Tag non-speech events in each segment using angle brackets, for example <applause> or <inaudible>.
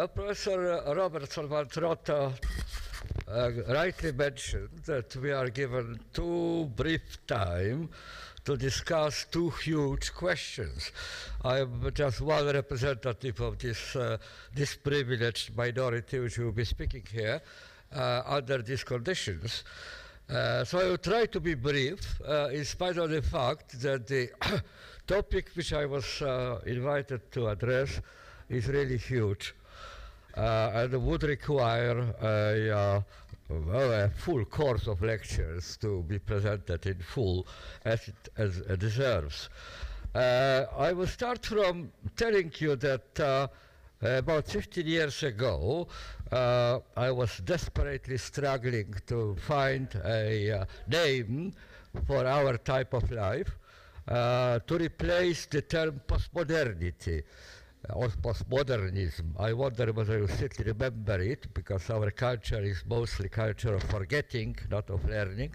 Uh, Professor Robertson von uh, rightly mentioned that we are given too brief time to discuss two huge questions. I am just one representative of this, uh, this privileged minority which will be speaking here uh, under these conditions. Uh, so I will try to be brief, uh, in spite of the fact that the <coughs> topic which I was uh, invited to address is really huge and would require a, uh, well, a full course of lectures to be presented in full as it as it deserves. Uh, I will start from telling you that uh, about 15 years ago, uh, I was desperately struggling to find a uh, name for our type of life uh, to replace the term postmodernity or postmodernism. I wonder whether you still remember it because our culture is mostly culture of forgetting, not of learning.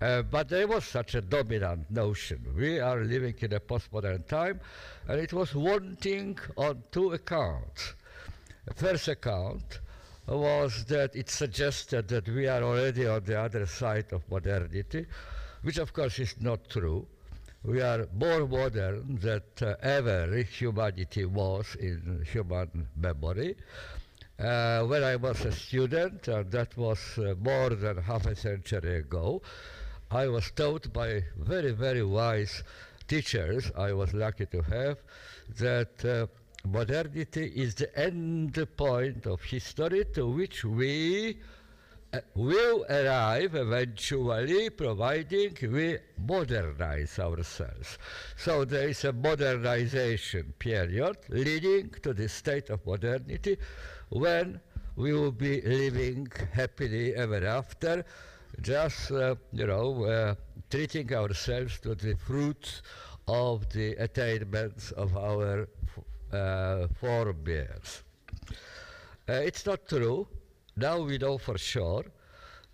Uh, but there was such a dominant notion. We are living in a postmodern time, and it was wanting on two accounts. The first account was that it suggested that we are already on the other side of modernity, which of course is not true we are more modern than uh, ever humanity was in human memory. Uh, when I was a student, and that was uh, more than half a century ago, I was taught by very, very wise teachers I was lucky to have that uh, modernity is the end point of history to which we will arrive eventually providing we modernize ourselves. So there is a modernization period leading to the state of modernity when we will be living happily ever after, just, uh, you know, uh, treating ourselves to the fruits of the attainments of our uh, forebears. Uh, it's not true now we know for sure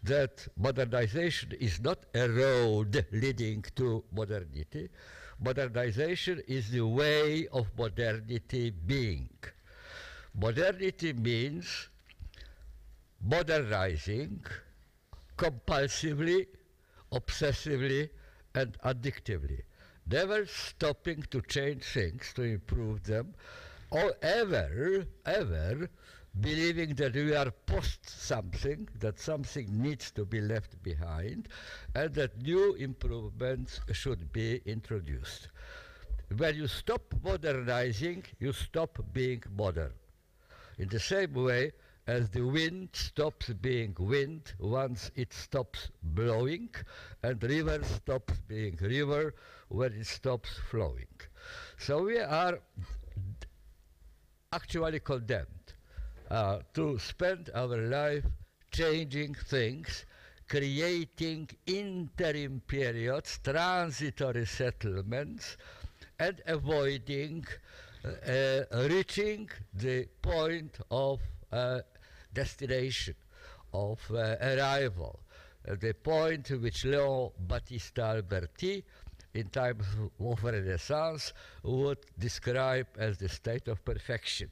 that modernization is not a road leading to modernity. Modernization is the way of modernity being. Modernity means modernizing compulsively, obsessively, and addictively. Never stopping to change things, to improve them, or ever, ever believing that we are post something, that something needs to be left behind, and that new improvements should be introduced. When you stop modernizing, you stop being modern. In the same way as the wind stops being wind once it stops blowing, and river stops being river when it stops flowing. So we are actually condemned uh, to spend our life changing things, creating interim periods, transitory settlements, and avoiding uh, reaching the point of uh, destination, of uh, arrival, uh, the point which Leon Battista Alberti in times of Renaissance would describe as the state of perfection.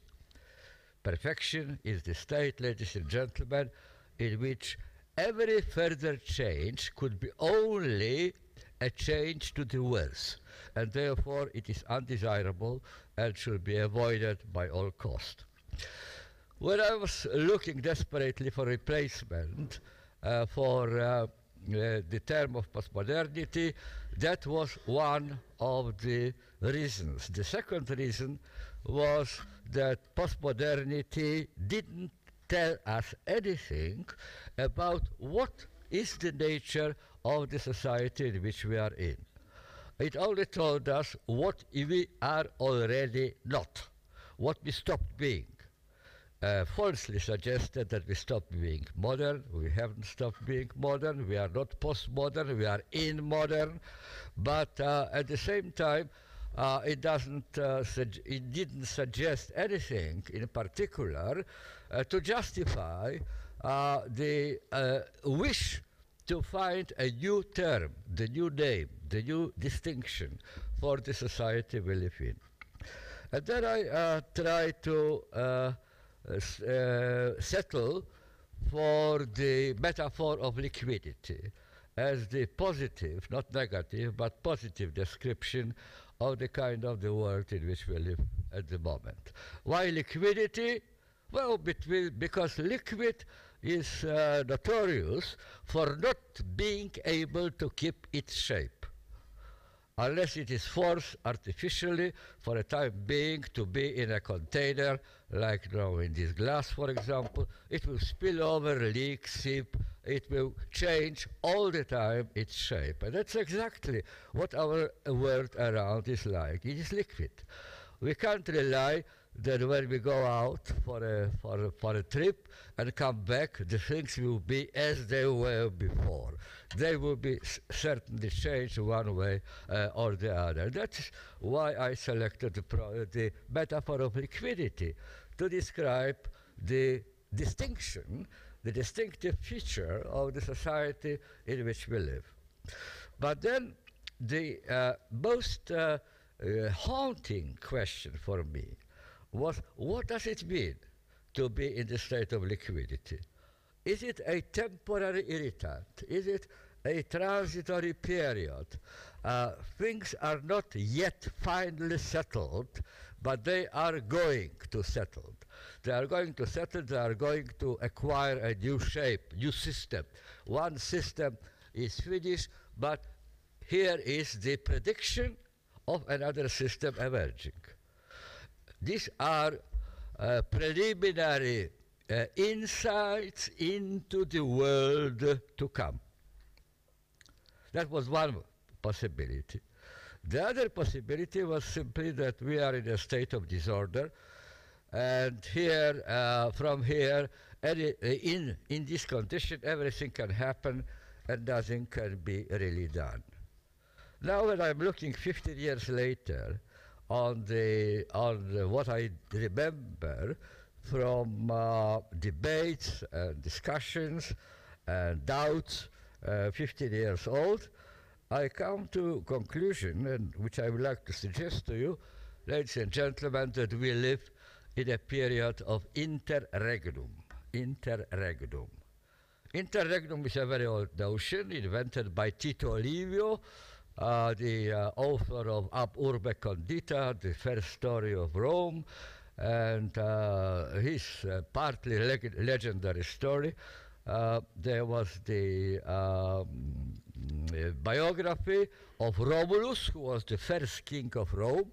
Perfection is the state, ladies and gentlemen, in which every further change could be only a change to the worse, and therefore it is undesirable and should be avoided by all cost. When I was looking desperately for replacement uh, for uh, uh, the term of postmodernity, that was one of the reasons. The second reason was that postmodernity didn't tell us anything about what is the nature of the society in which we are in. It only told us what we are already not, what we stopped being. Uh, falsely suggested that we stopped being modern. We haven't stopped being modern. We are not postmodern. We are in modern. But uh, at the same time, uh, it doesn't, uh, it didn't suggest anything in particular uh, to justify uh, the uh, wish to find a new term, the new name, the new distinction for the society we live in. And then I try to settle for the metaphor of liquidity as the positive, not negative, but positive description of the kind of the world in which we live at the moment. Why liquidity? Well, between, because liquid is uh, notorious for not being able to keep its shape unless it is forced artificially for a time being to be in a container, like now in this glass, for example, it will spill over, leak, seep, it will change all the time its shape. And that's exactly what our world around is like. It is liquid. We can't rely that when we go out for a, for a, for a trip and come back, the things will be as they were before. They will be certainly changed one way uh, or the other. That's why I selected the, pro- the metaphor of liquidity to describe the distinction, the distinctive feature of the society in which we live. But then the uh, most uh, uh haunting question for me was what does it mean to be in the state of liquidity? Is it a temporary irritant? Is it a transitory period? Uh, things are not yet finally settled, but they are going to settle. They are going to settle, they are going to acquire a new shape, new system. One system is finished, but here is the prediction of another system emerging. These are uh, preliminary uh, insights into the world to come. That was one possibility. The other possibility was simply that we are in a state of disorder, and here, uh, from here, any, uh, in, in this condition, everything can happen and nothing can be really done. Now, when I'm looking 15 years later, on the on what I remember from uh, debates and discussions and doubts, uh, 15 years old, I come to conclusion, and which I would like to suggest to you, ladies and gentlemen, that we live in a period of interregnum. Interregnum. Interregnum is a very old notion invented by Tito Livio uh, the uh, author of Ab Urbe Condita, the first story of Rome, and uh, his uh, partly leg legendary story. Uh, there was the um, biography of Romulus, who was the first king of Rome.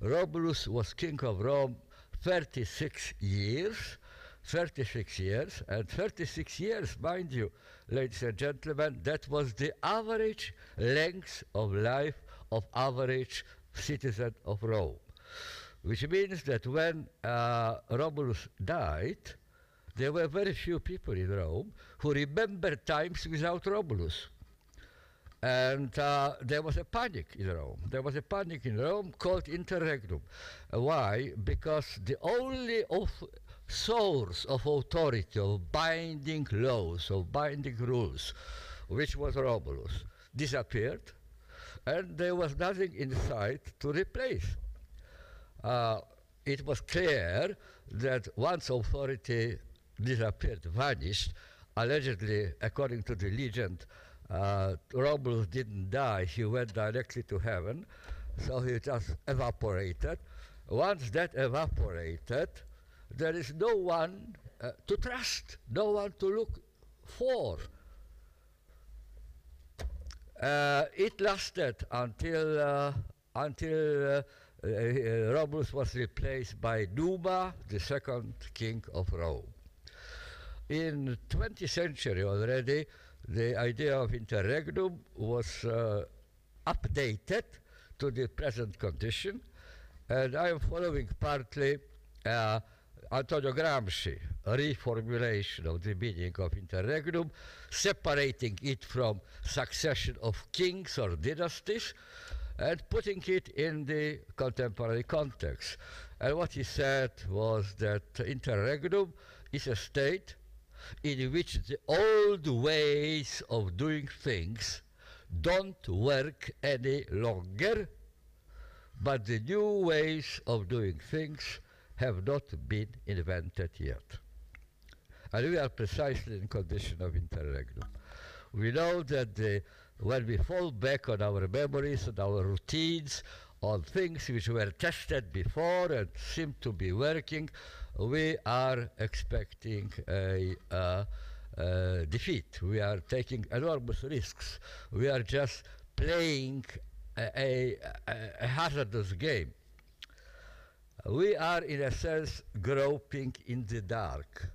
Romulus was king of Rome 36 years. 36 years, and 36 years, mind you, ladies and gentlemen, that was the average length of life of average citizen of Rome. Which means that when uh, Romulus died, there were very few people in Rome who remembered times without Romulus. And uh, there was a panic in Rome. There was a panic in Rome called interregnum. Why? Because the only of source of authority, of binding laws, of binding rules, which was Romulus, disappeared, and there was nothing in sight to replace. Uh, it was clear that once authority disappeared, vanished, allegedly, according to the legend, uh, Romulus didn't die, he went directly to heaven, so he just evaporated. Once that evaporated, there is no one uh, to trust, no one to look for. Uh, it lasted until uh, until uh, uh, Romulus was replaced by Numa, the second king of Rome. In 20th century already, the idea of interregnum was uh, updated to the present condition, and I am following partly Antonio Gramsci, a reformulation of the meaning of interregnum, separating it from succession of kings or dynasties, and putting it in the contemporary context. And what he said was that interregnum is a state in which the old ways of doing things don't work any longer, but the new ways of doing things have not been invented yet. And we are precisely in condition of interregnum. We know that the, when we fall back on our memories and our routines, on things which were tested before and seem to be working, we are expecting a, uh, uh, defeat. We are taking enormous risks. We are just playing a, a, a hazardous game. We are, in a sense, groping in the dark.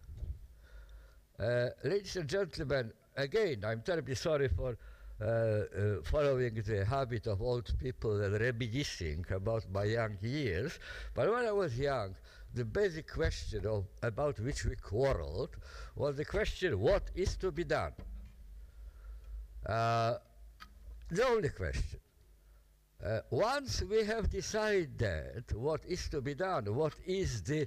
Uh, ladies and gentlemen, again, I'm terribly sorry for uh, uh, following the habit of old people and reminiscing about my young years. But when I was young, the basic question of, about which we quarreled was the question, what is to be done? Uh, the only question. Uh, once we have decided what is to be done, what is the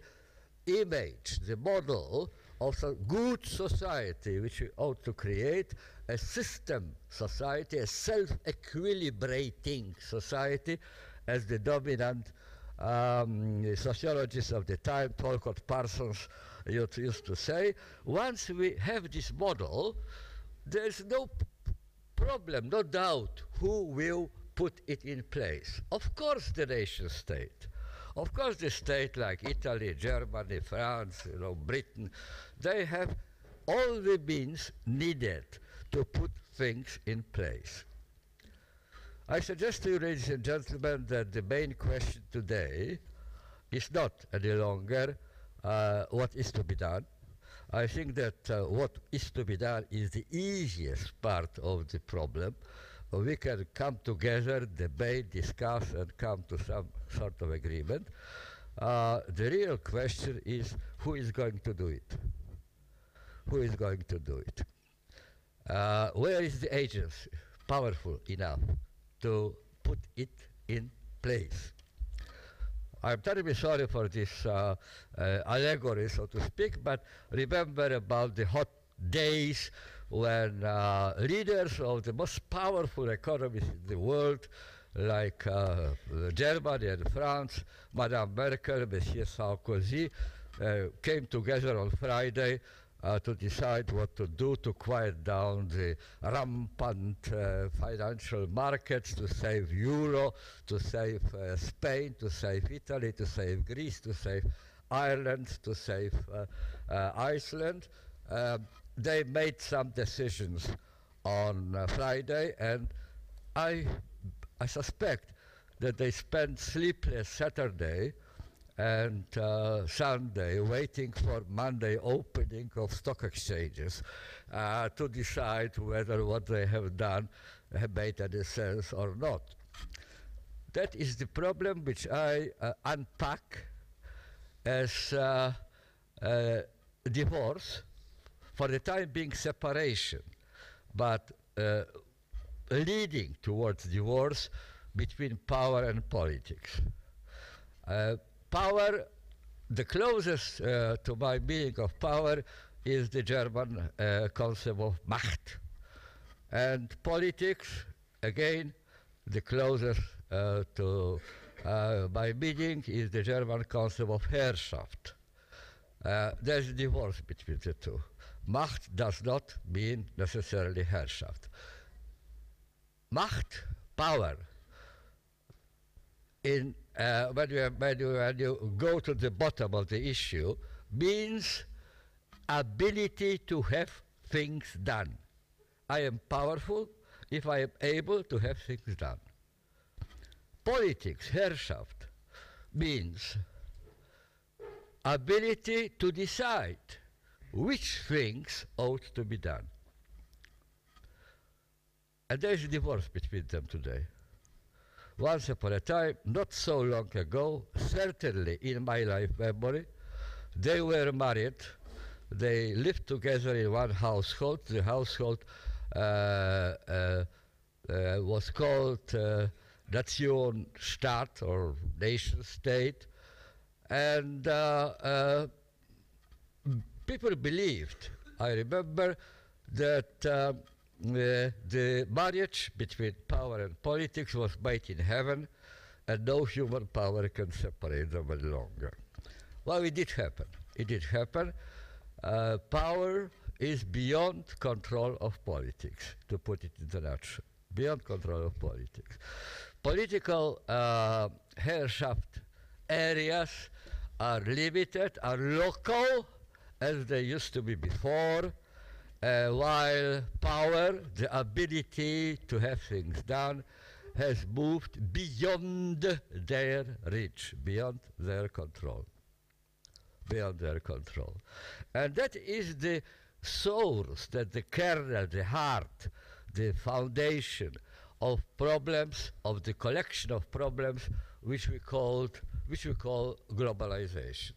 image, the model of a good society which we ought to create, a system society, a self-equilibrating society as the dominant um, sociologists of the time, Talcott Parsons used to say, once we have this model, there's no problem, no doubt, who will put it in place. Of course, the nation state. Of course, the state like Italy, Germany, France, you know, Britain, they have all the means needed to put things in place. I suggest to you, ladies and gentlemen, that the main question today is not any longer uh, what is to be done. I think that uh, what is to be done is the easiest part of the problem. We can come together, debate, discuss, and come to some sort of agreement. Uh, the real question is who is going to do it? Who is going to do it? Uh, where is the agency powerful enough to put it in place? I'm terribly sorry for this uh, uh, allegory, so to speak, but remember about the hot days when uh, leaders of the most powerful economies in the world, like uh, Germany and France, Madame Merkel, Monsieur Sarkozy, uh, came together on Friday uh, to decide what to do to quiet down the rampant uh, financial markets, to save euro, to save uh, Spain, to save Italy, to save Greece, to save Ireland, to save Iceland. Um, they made some decisions on uh, Friday, and I, I suspect that they spent sleepless Saturday and uh, Sunday waiting for Monday opening of stock exchanges uh, to decide whether what they have done made any sense or not. That is the problem which I uh, unpack as uh, uh, divorce, for the time being separation, but uh, leading towards divorce between power and politics power, the closest uh, to my meaning of power is the German uh, concept of Macht. And politics, again, the closest uh, to uh, my meaning is the German concept of Herrschaft. Uh, there's a divorce between the two. Macht does not mean necessarily Herrschaft. Macht, power, in uh, when, you, when, you, when you go to the bottom of the issue, means ability to have things done. I am powerful if I am able to have things done. Politics, Herrschaft, means ability to decide which things ought to be done. And there's a divorce between them today. Once upon a time, not so long ago, certainly in my life memory, they were married. They lived together in one household. The household uh, uh, uh, was called uh, Nation or nation state. And uh, uh, people believed, I remember, that um, uh, the marriage between power and politics was made in heaven, and no human power can separate them any longer. Well, it did happen. It did happen. Uh, power is beyond control of politics, to put it in the nutshell. Beyond control of politics. Political uh, Herrschaft areas are limited, are local, as they used to be before, uh, while power, the ability to have things done, has moved beyond their reach, beyond their control. Beyond their control. And that is the source, that the kernel, the heart, the foundation of problems, of the collection of problems which we called, which we call globalization.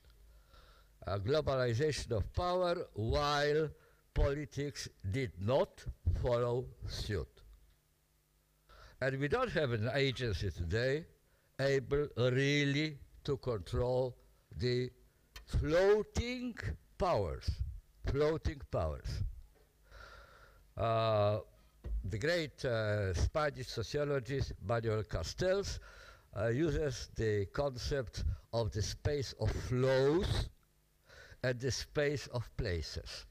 A globalization of power while politics did not follow suit. And we don't have an agency today able really to control the floating powers, floating powers. Uh, the great uh, Spanish sociologist Manuel Castells uh, uses the concept of the space of flows and the space of places.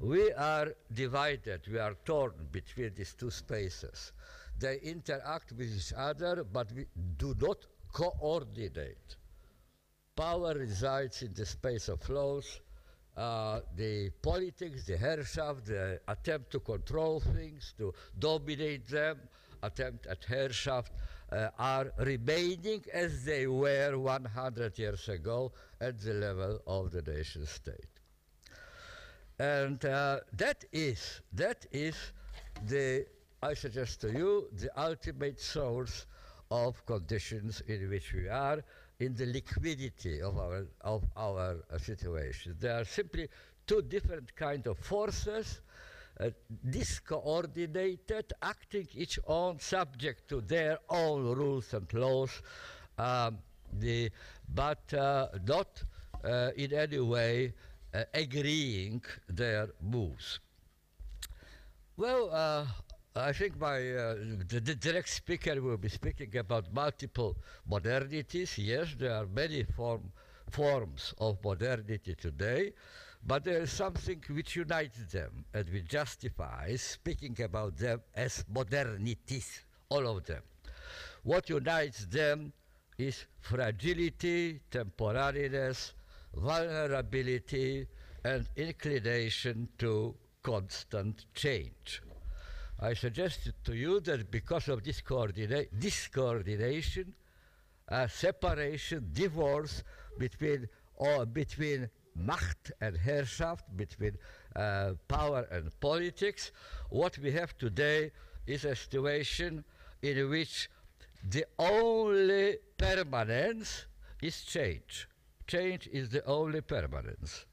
We are divided, we are torn between these two spaces. They interact with each other, but we do not coordinate. Power resides in the space of flows. Uh, the politics, the Herrschaft, the attempt to control things, to dominate them, attempt at Herrschaft, uh, are remaining as they were 100 years ago at the level of the nation state. And uh, that is, that is the, I suggest to you, the ultimate source of conditions in which we are in the liquidity of our, of our uh, situation. There are simply two different kind of forces, discoordinated, acting each own subject to their own rules and laws, um, the, but uh, not uh, in any way uh, agreeing their moves. Well, I think my uh, the, the, next speaker will be speaking about multiple modernities. Yes, there are many form, forms of modernity today, but there is something which unites them and which justifies speaking about them as modernities, all of them. What unites them is fragility, temporariness, vulnerability, and inclination to constant change. I suggested to you that because of this discoordination, uh, separation, divorce between, or between Macht and Herrschaft, between uh, power and politics, what we have today is a situation in which the only permanence is change. Change is the only permanence.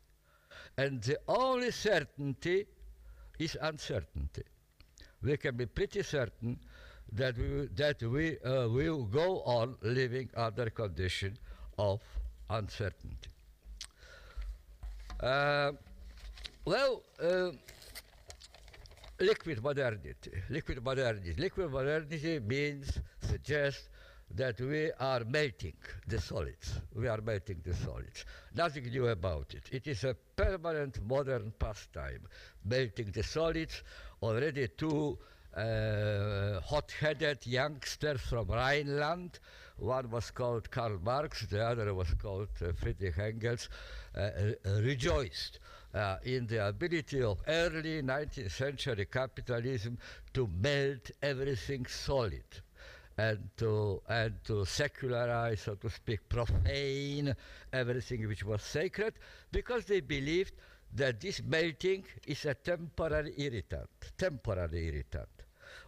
And the only certainty is uncertainty we can be pretty certain that we, that we uh, will go on living under condition of uncertainty. Uh, well, uh, liquid modernity. Liquid modernity. Liquid modernity means, suggests that we are melting the solids. We are melting the solids. Nothing new about it. It is a permanent modern pastime, melting the solids already two uh, hot-headed youngsters from Rhineland. One was called Karl Marx, the other was called uh, Friedrich Engels, uh, uh rejoiced uh, in the ability of early 19th century capitalism to melt everything solid and to, and to secularize, so to speak, profane everything which was sacred, because they believed that this melting is a temporary irritant, temporary irritant.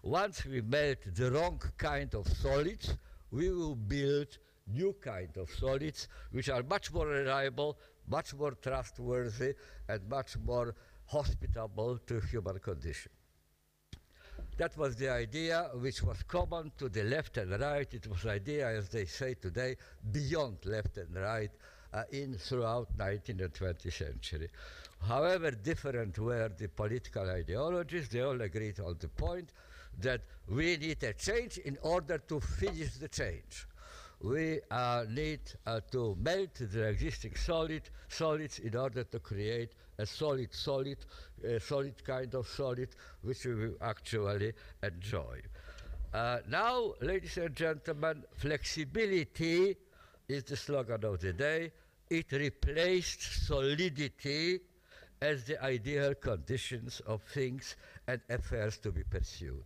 Once we melt the wrong kind of solids, we will build new kind of solids which are much more reliable, much more trustworthy, and much more hospitable to human condition. That was the idea which was common to the left and right. It was idea, as they say today, beyond left and right uh, in throughout 19th and 20th century. However different were the political ideologies, they all agreed on the point that we need a change in order to finish the change. we uh, need uh, to melt the existing solid solids in order to create a solid solid, a solid kind of solid, which we will actually enjoy. Uh, now, ladies and gentlemen, flexibility is the slogan of the day. It replaced solidity as the ideal conditions of things and affairs to be pursued.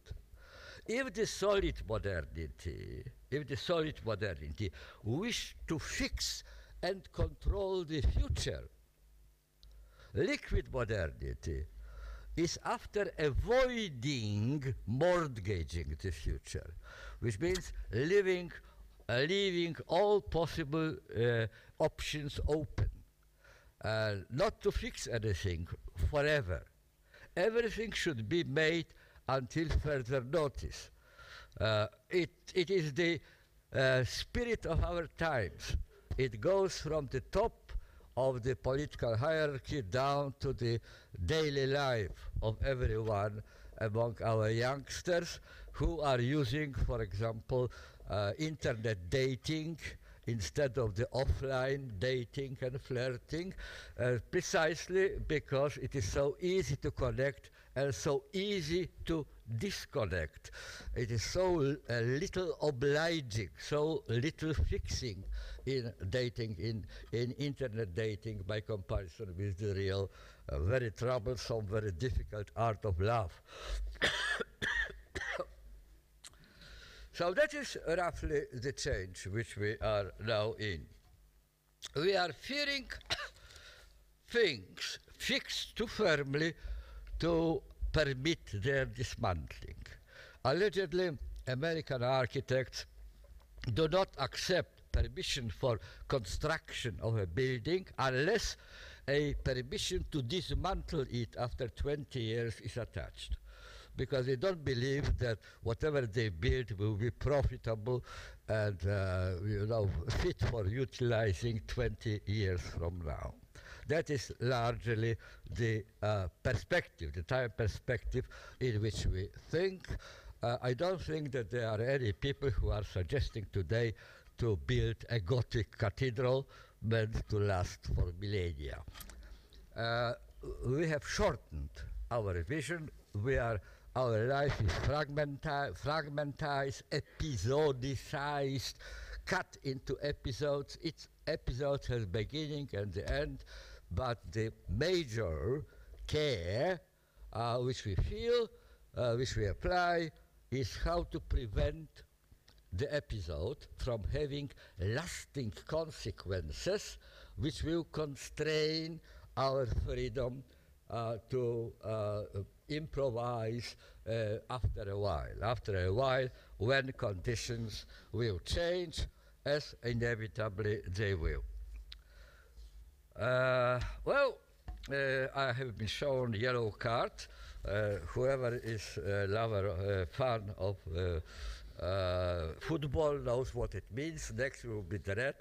If the solid modernity, if the solid modernity wish to fix and control the future, liquid modernity is after avoiding mortgaging the future, which means leaving, uh, leaving all possible uh, options open, uh, not to fix anything forever. Everything should be made until further notice. Uh, it, it is the uh, spirit of our times. It goes from the top of the political hierarchy down to the daily life of everyone among our youngsters who are using, for example, uh, internet dating instead of the offline dating and flirting, uh, precisely because it is so easy to connect and so easy to disconnect. It is so uh, little obliging, so little fixing in dating, in, in internet dating by comparison with the real, uh, very troublesome, very difficult art of love. <coughs> so that is roughly the change which we are now in. We are fearing <coughs> things fixed too firmly to permit their dismantling. Allegedly, American architects do not accept permission for construction of a building unless a permission to dismantle it after 20 years is attached because they don't believe that whatever they build will be profitable and uh, you know fit for utilizing 20 years from now. That is largely the uh, perspective, the time perspective in which we think. Uh, I don't think that there are any people who are suggesting today to build a Gothic cathedral meant to last for millennia. Uh, we have shortened our vision. We are our life is fragmenti- fragmentized, episodicized, cut into episodes. Each episode has beginning and the end, but the major care uh, which we feel, uh, which we apply, is how to prevent the episode from having lasting consequences which will constrain our freedom uh, to uh, improvise uh, after a while. After a while, when conditions will change, as inevitably they will. Uh, uh, I have been shown yellow card. Uh, whoever is a lover, uh, fan of uh, football knows what it means. Next will be the red,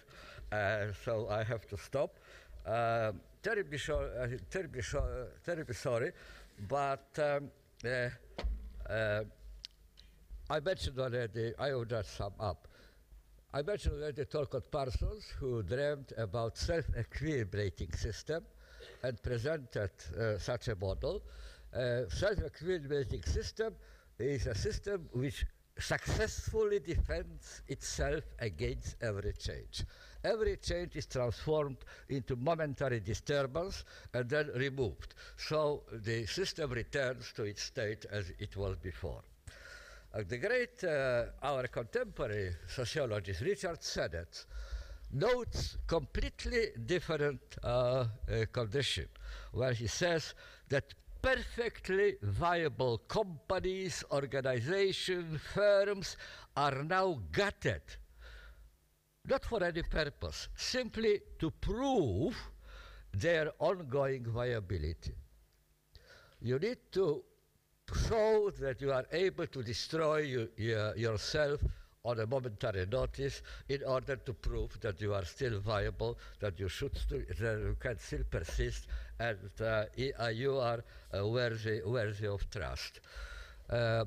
so I have to stop. terribly, terribly, terribly sorry, but um, I mentioned already, I will just sum up. I mentioned already Talcott Parsons, who dreamed about self-equilibrating system and presented uh, such a model. Uh, self-equilibrating system is a system which successfully defends itself against every change. Every change is transformed into momentary disturbance and then removed. So the system returns to its state as it was before. Uh, the great, uh, our contemporary sociologist Richard Sennett notes completely different uh, uh, condition where he says that perfectly viable companies, organizations, firms are now gutted, not for any purpose, simply to prove their ongoing viability. You need to show that you are able to destroy you, you, yourself on a momentary notice in order to prove that you are still viable, that you should that you can still persist, and uh, uh you are uh, worthy, worthy of trust. Uh, uh,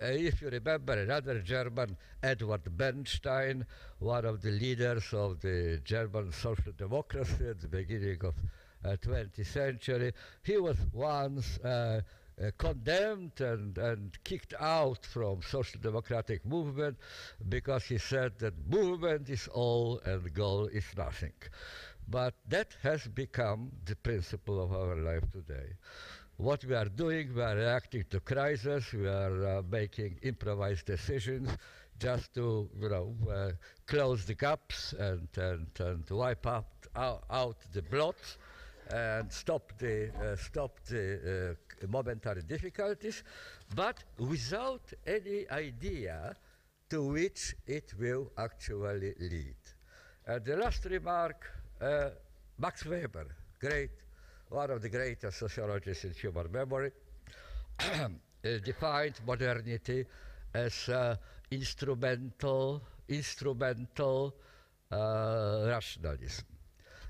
if you remember another German, Eduard Bernstein, one of the leaders of the German social democracy at the beginning of uh, 20th century, he was once uh, condemned and, and kicked out from social democratic movement because he said that movement is all and goal is nothing. But that has become the principle of our life today what we are doing, we are reacting to crisis, we are uh, making improvised decisions just to, you know, uh, close the gaps and, and, and wipe out, out, the blots and stop the, uh, stop the uh, momentary difficulties, but without any idea to which it will actually lead. And the last remark, uh, Max Weber, great one of the greatest sociologists in human memory, <clears throat> defined modernity as uh, instrumental, instrumental uh, rationalism.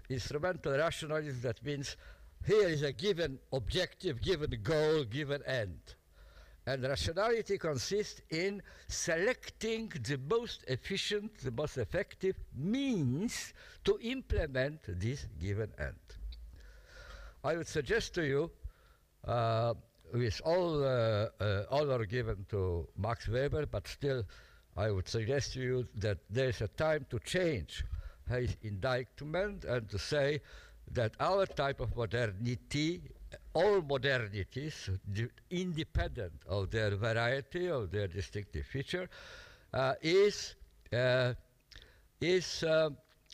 Instrumental rationalism, that means here is a given objective, given goal, given end. And rationality consists in selecting the most efficient, the most effective means to implement this given end. I would suggest to you, uh, with all uh, uh, honor given to Max Weber, but still I would suggest to you that there's a time to change his indictment and to say that our type of modernity, all modernities, independent of their variety, of their distinctive feature, uh, is, uh, is uh,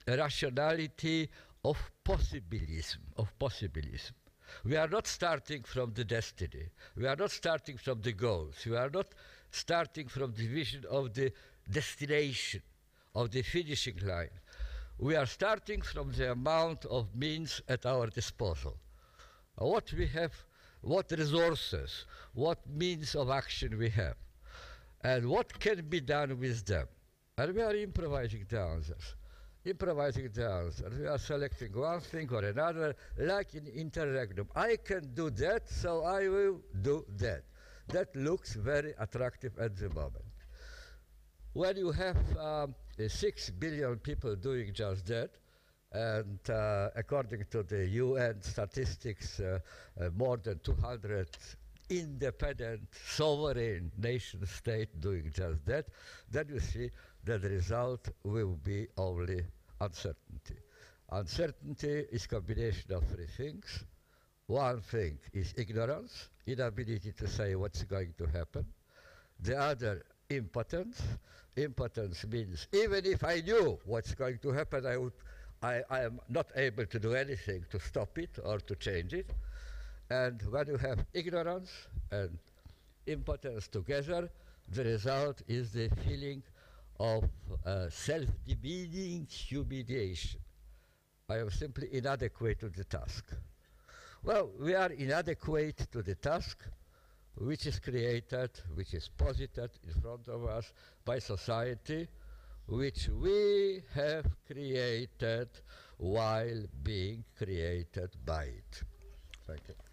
rationality of possibilism, of possibilism. We are not starting from the destiny. We are not starting from the goals. We are not starting from the vision of the destination, of the finishing line. We are starting from the amount of means at our disposal. What we have, what resources, what means of action we have, and what can be done with them. And we are improvising the answers improvising the answer. We are selecting one thing or another, like in interregnum. I can do that, so I will do that. That looks very attractive at the moment. When you have um, six billion people doing just that, and uh, according to the UN statistics, uh, uh, more than 200 independent sovereign nation state doing just that, then you see that the result will be only uncertainty. Uncertainty is combination of three things. One thing is ignorance, inability to say what's going to happen. The other, impotence. Impotence means even if I knew what's going to happen, I, would, I, I am not able to do anything to stop it or to change it. And when you have ignorance and impotence together, the result is the feeling of uh, self-demeaning humiliation. I am simply inadequate to the task. Well, we are inadequate to the task which is created, which is posited in front of us by society, which we have created while being created by it. Thank you.